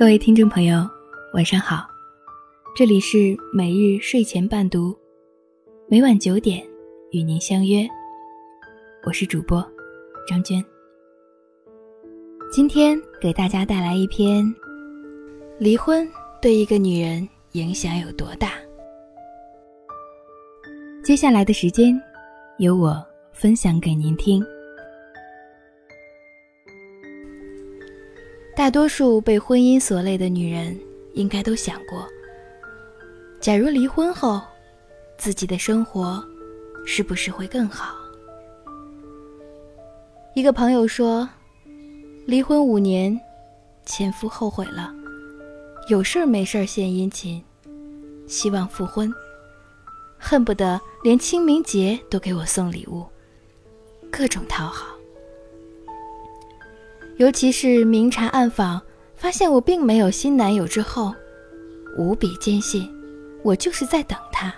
各位听众朋友，晚上好，这里是每日睡前伴读，每晚九点与您相约，我是主播张娟。今天给大家带来一篇：离婚对一个女人影响有多大？接下来的时间，由我分享给您听。大多数被婚姻所累的女人，应该都想过：假如离婚后，自己的生活是不是会更好？一个朋友说。离婚五年，前夫后悔了，有事儿没事儿献殷勤，希望复婚，恨不得连清明节都给我送礼物，各种讨好。尤其是明察暗访，发现我并没有新男友之后，无比坚信我就是在等他。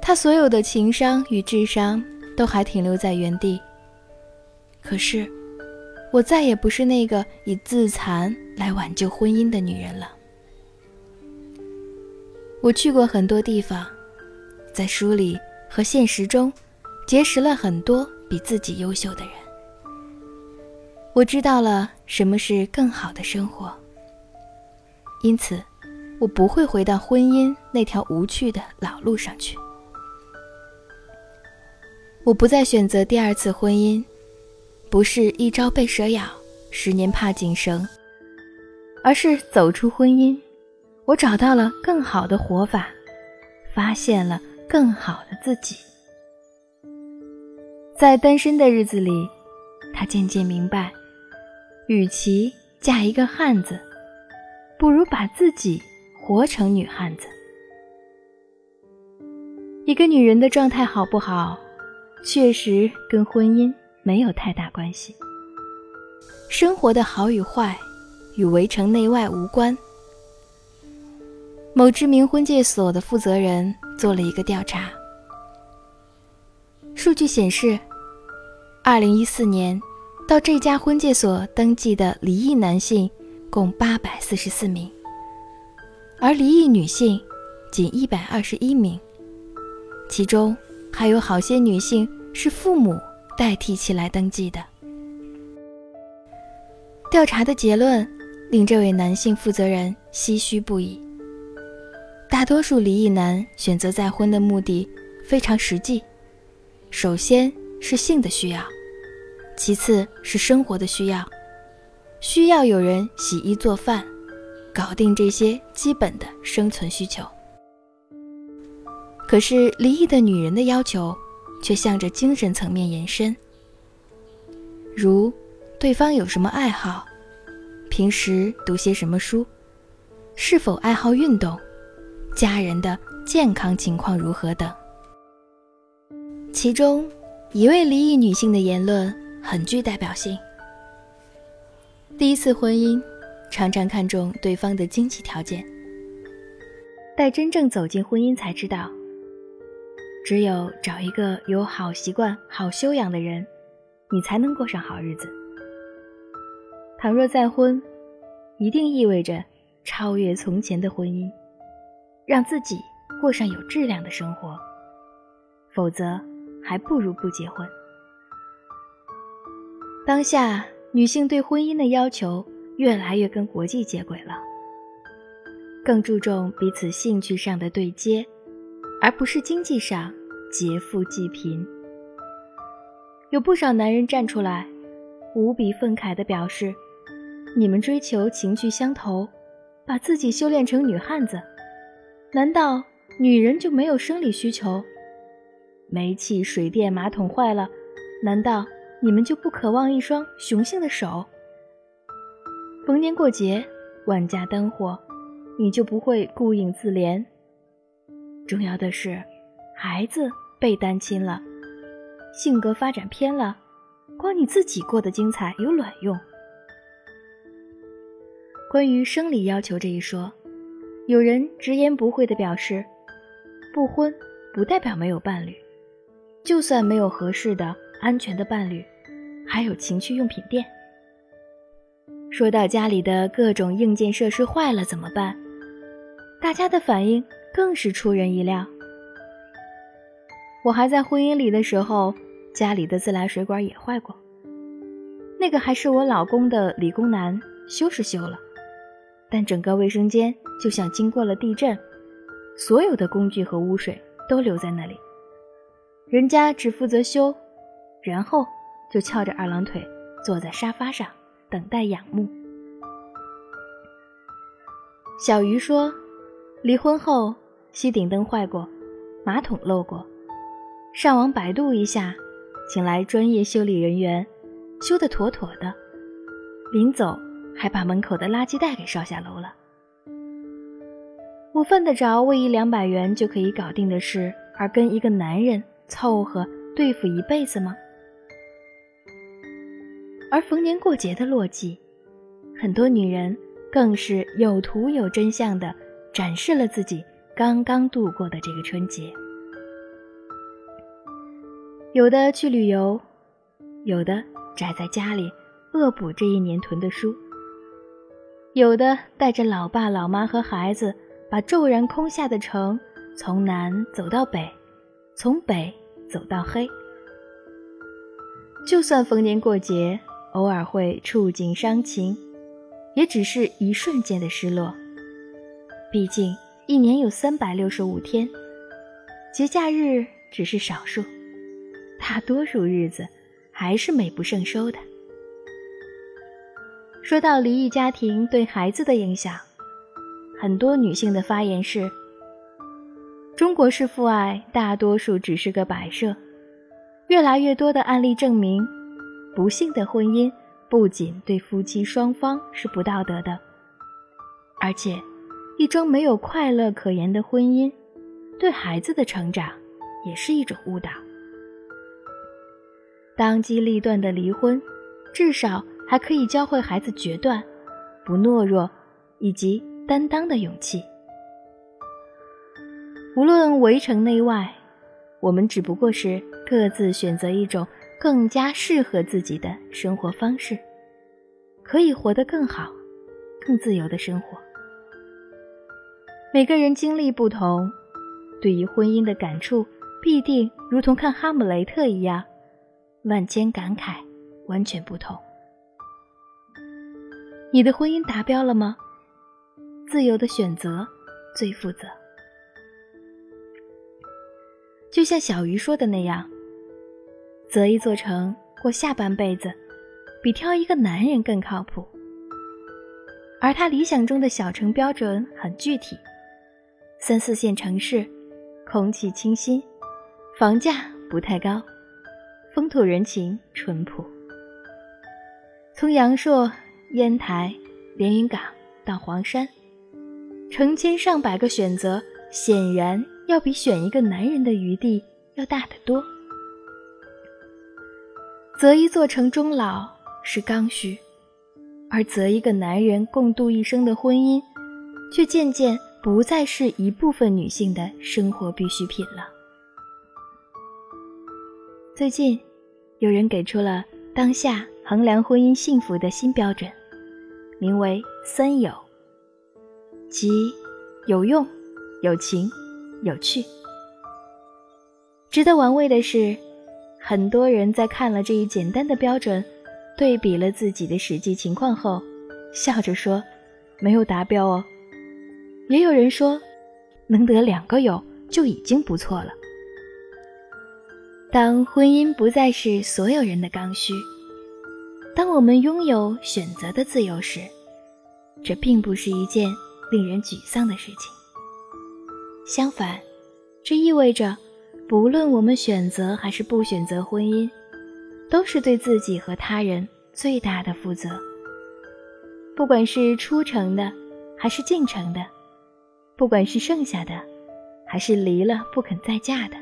他所有的情商与智商都还停留在原地。可是，我再也不是那个以自残来挽救婚姻的女人了。我去过很多地方，在书里和现实中，结识了很多比自己优秀的人。我知道了什么是更好的生活，因此，我不会回到婚姻那条无趣的老路上去。我不再选择第二次婚姻。不是一朝被蛇咬，十年怕井绳，而是走出婚姻，我找到了更好的活法，发现了更好的自己。在单身的日子里，他渐渐明白，与其嫁一个汉子，不如把自己活成女汉子。一个女人的状态好不好，确实跟婚姻。没有太大关系。生活的好与坏，与围城内外无关。某知名婚介所的负责人做了一个调查，数据显示，二零一四年到这家婚介所登记的离异男性共八百四十四名，而离异女性仅一百二十一名，其中还有好些女性是父母。代替其来登记的调查的结论令这位男性负责人唏嘘不已。大多数离异男选择再婚的目的非常实际，首先是性的需要，其次是生活的需要，需要有人洗衣做饭，搞定这些基本的生存需求。可是离异的女人的要求。却向着精神层面延伸，如对方有什么爱好，平时读些什么书，是否爱好运动，家人的健康情况如何等。其中一位离异女性的言论很具代表性：第一次婚姻常常看重对方的经济条件，待真正走进婚姻才知道。只有找一个有好习惯、好修养的人，你才能过上好日子。倘若再婚，一定意味着超越从前的婚姻，让自己过上有质量的生活。否则，还不如不结婚。当下，女性对婚姻的要求越来越跟国际接轨了，更注重彼此兴趣上的对接。而不是经济上劫富济贫。有不少男人站出来，无比愤慨地表示：“你们追求情趣相投，把自己修炼成女汉子，难道女人就没有生理需求？煤气、水电、马桶坏了，难道你们就不渴望一双雄性的手？逢年过节、万家灯火，你就不会顾影自怜？”重要的是，孩子被单亲了，性格发展偏了，光你自己过得精彩有卵用？关于生理要求这一说，有人直言不讳地表示，不婚不代表没有伴侣，就算没有合适的、安全的伴侣，还有情趣用品店。说到家里的各种硬件设施坏了怎么办，大家的反应更是出人意料。我还在婚姻里的时候，家里的自来水管也坏过，那个还是我老公的理工男修是修了，但整个卫生间就像经过了地震，所有的工具和污水都留在那里，人家只负责修，然后就翘着二郎腿坐在沙发上。等待仰慕。小鱼说：“离婚后，吸顶灯坏过，马桶漏过，上网百度一下，请来专业修理人员，修得妥妥的。临走还把门口的垃圾袋给烧下楼了。我犯得着为一两百元就可以搞定的事，而跟一个男人凑合对付一辈子吗？”而逢年过节的落寂，很多女人更是有图有真相的展示了自己刚刚度过的这个春节。有的去旅游，有的宅在家里恶补这一年囤的书，有的带着老爸老妈和孩子，把骤然空下的城从南走到北，从北走到黑。就算逢年过节。偶尔会触景伤情，也只是一瞬间的失落。毕竟一年有三百六十五天，节假日只是少数，大多数日子还是美不胜收的。说到离异家庭对孩子的影响，很多女性的发言是：中国式父爱大多数只是个摆设。越来越多的案例证明。不幸的婚姻不仅对夫妻双方是不道德的，而且一桩没有快乐可言的婚姻，对孩子的成长也是一种误导。当机立断的离婚，至少还可以教会孩子决断、不懦弱以及担当的勇气。无论围城内外，我们只不过是各自选择一种。更加适合自己的生活方式，可以活得更好、更自由的生活。每个人经历不同，对于婚姻的感触必定如同看《哈姆雷特》一样，万千感慨，完全不同。你的婚姻达标了吗？自由的选择最负责。就像小鱼说的那样。择一座城过下半辈子，比挑一个男人更靠谱。而他理想中的小城标准很具体：三四线城市，空气清新，房价不太高，风土人情淳朴。从阳朔、烟台、连云港到黄山，成千上百个选择，显然要比选一个男人的余地要大得多。择一座城终老是刚需，而择一个男人共度一生的婚姻，却渐渐不再是一部分女性的生活必需品了。最近，有人给出了当下衡量婚姻幸福的新标准，名为“三有”，即有用、有情、有趣。值得玩味的是。很多人在看了这一简单的标准，对比了自己的实际情况后，笑着说：“没有达标哦。”也有人说：“能得两个有就已经不错了。”当婚姻不再是所有人的刚需，当我们拥有选择的自由时，这并不是一件令人沮丧的事情。相反，这意味着。不论我们选择还是不选择婚姻，都是对自己和他人最大的负责。不管是出城的，还是进城的；不管是剩下的，还是离了不肯再嫁的。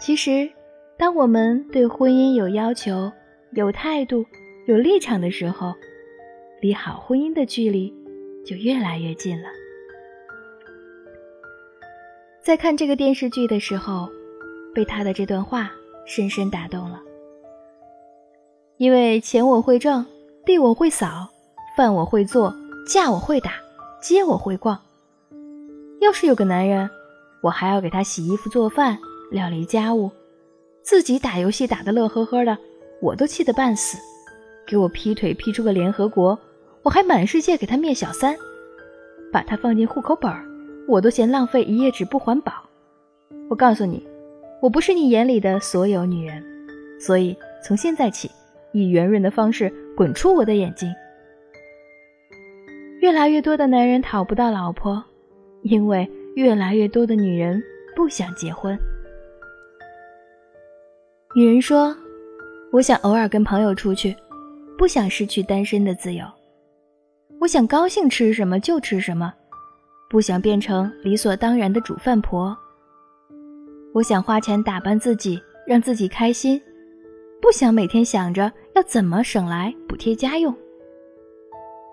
其实，当我们对婚姻有要求、有态度、有立场的时候，离好婚姻的距离就越来越近了。在看这个电视剧的时候，被他的这段话深深打动了。因为钱我会挣，地我会扫，饭我会做，架我会打，街我会逛。要是有个男人，我还要给他洗衣服、做饭、料理家务，自己打游戏打得乐呵呵的，我都气得半死。给我劈腿劈出个联合国，我还满世界给他灭小三，把他放进户口本儿，我都嫌浪费一页纸不环保。我告诉你，我不是你眼里的所有女人，所以从现在起，以圆润的方式滚出我的眼睛。越来越多的男人讨不到老婆，因为越来越多的女人不想结婚。女人说：“我想偶尔跟朋友出去。”不想失去单身的自由，我想高兴吃什么就吃什么，不想变成理所当然的煮饭婆。我想花钱打扮自己，让自己开心，不想每天想着要怎么省来补贴家用。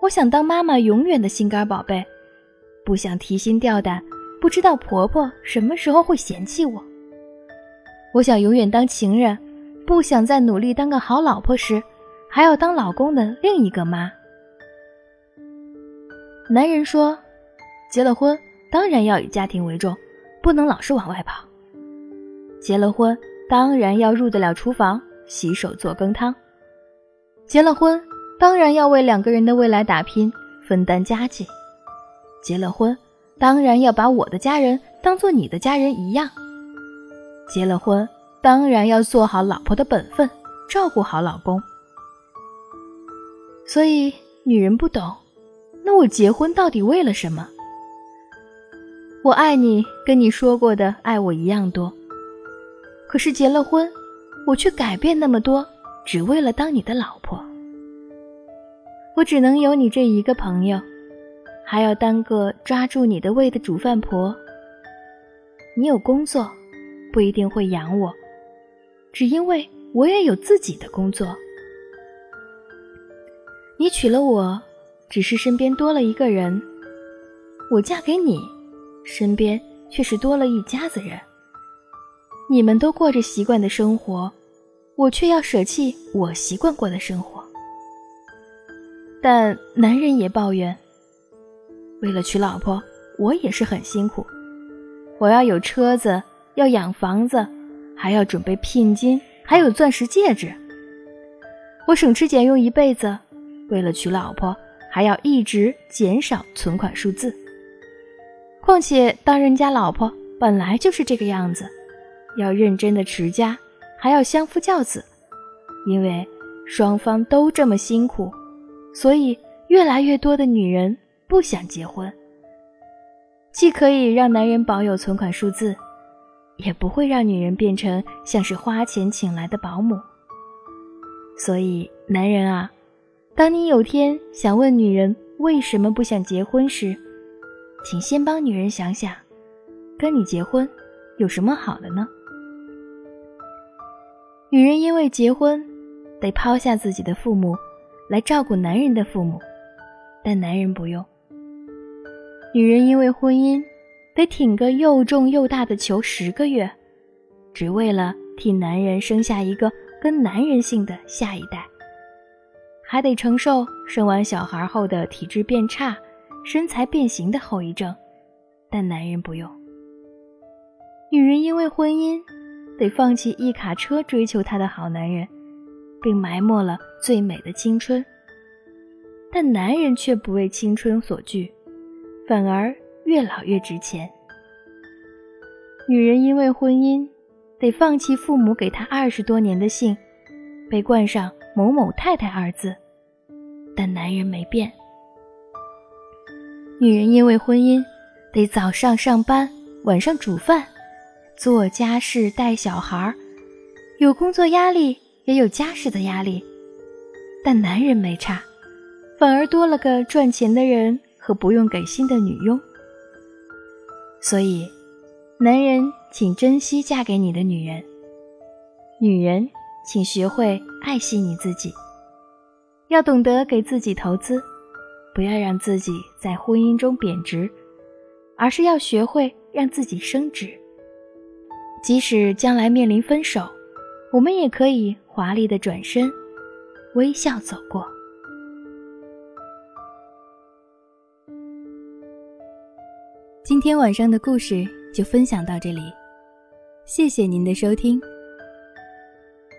我想当妈妈永远的心肝宝贝，不想提心吊胆，不知道婆婆什么时候会嫌弃我。我想永远当情人，不想在努力当个好老婆时。还要当老公的另一个妈。男人说：“结了婚当然要以家庭为重，不能老是往外跑。结了婚当然要入得了厨房，洗手做羹汤。结了婚当然要为两个人的未来打拼，分担家计。结了婚当然要把我的家人当做你的家人一样。结了婚当然要做好老婆的本分，照顾好老公。”所以，女人不懂，那我结婚到底为了什么？我爱你，跟你说过的爱我一样多。可是结了婚，我却改变那么多，只为了当你的老婆。我只能有你这一个朋友，还要当个抓住你的胃的煮饭婆。你有工作，不一定会养我，只因为我也有自己的工作。你娶了我，只是身边多了一个人；我嫁给你，身边却是多了一家子人。你们都过着习惯的生活，我却要舍弃我习惯过的生活。但男人也抱怨，为了娶老婆，我也是很辛苦。我要有车子，要养房子，还要准备聘金，还有钻石戒指。我省吃俭用一辈子。为了娶老婆，还要一直减少存款数字。况且当人家老婆本来就是这个样子，要认真的持家，还要相夫教子。因为双方都这么辛苦，所以越来越多的女人不想结婚。既可以让男人保有存款数字，也不会让女人变成像是花钱请来的保姆。所以，男人啊。当你有天想问女人为什么不想结婚时，请先帮女人想想，跟你结婚有什么好的呢？女人因为结婚得抛下自己的父母来照顾男人的父母，但男人不用。女人因为婚姻得挺个又重又大的球十个月，只为了替男人生下一个跟男人姓的下一代。还得承受生完小孩后的体质变差、身材变形的后遗症，但男人不用。女人因为婚姻得放弃一卡车追求她的好男人，并埋没了最美的青春，但男人却不为青春所惧，反而越老越值钱。女人因为婚姻得放弃父母给她二十多年的姓，被冠上。某某太太二字，但男人没变。女人因为婚姻，得早上上班，晚上煮饭，做家事，带小孩有工作压力，也有家事的压力。但男人没差，反而多了个赚钱的人和不用给薪的女佣。所以，男人请珍惜嫁给你的女人，女人。请学会爱惜你自己，要懂得给自己投资，不要让自己在婚姻中贬值而是要学会让自己升值。即使将来面临分手我们也可以华丽的转身微笑走过。今天晚上的故事就分享到这里谢谢您的收听。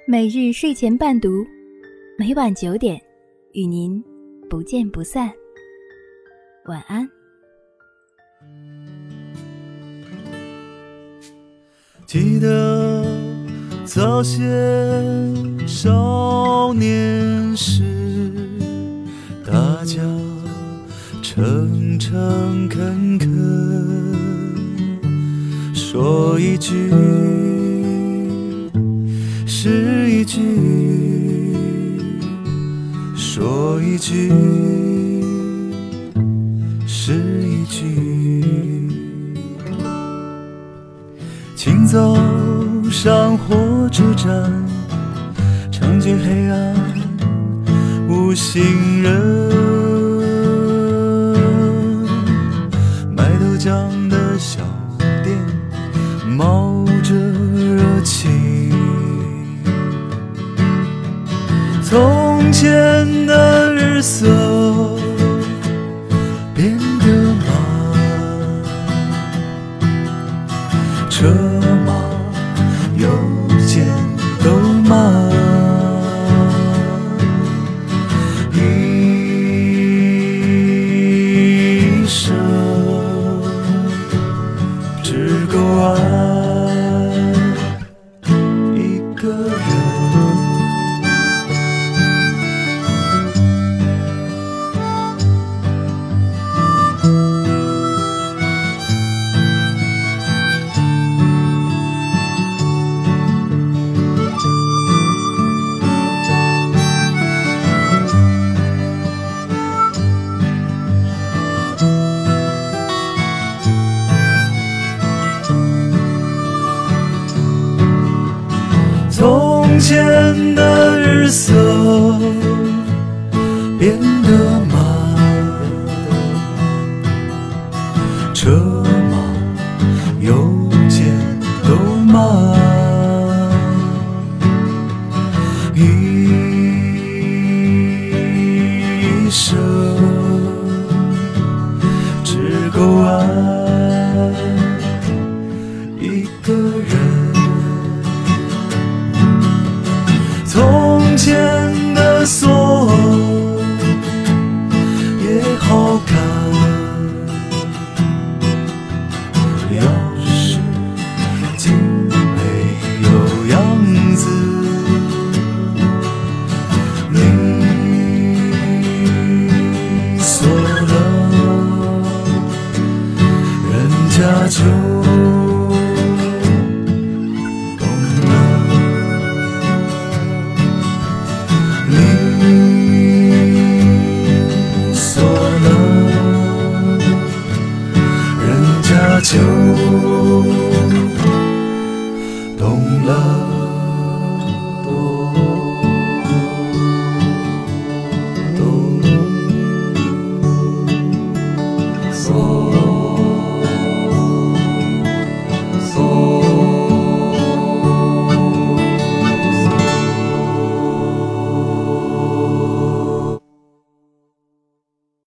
每日睡前伴读每晚九点与您不见不散。晚安。记得早先少年时，大家。诚诚恳恳说一句是一句，说一句请走上火车站，长街黑暗无行人。卖豆浆的小店冒着热气，从前的日色色。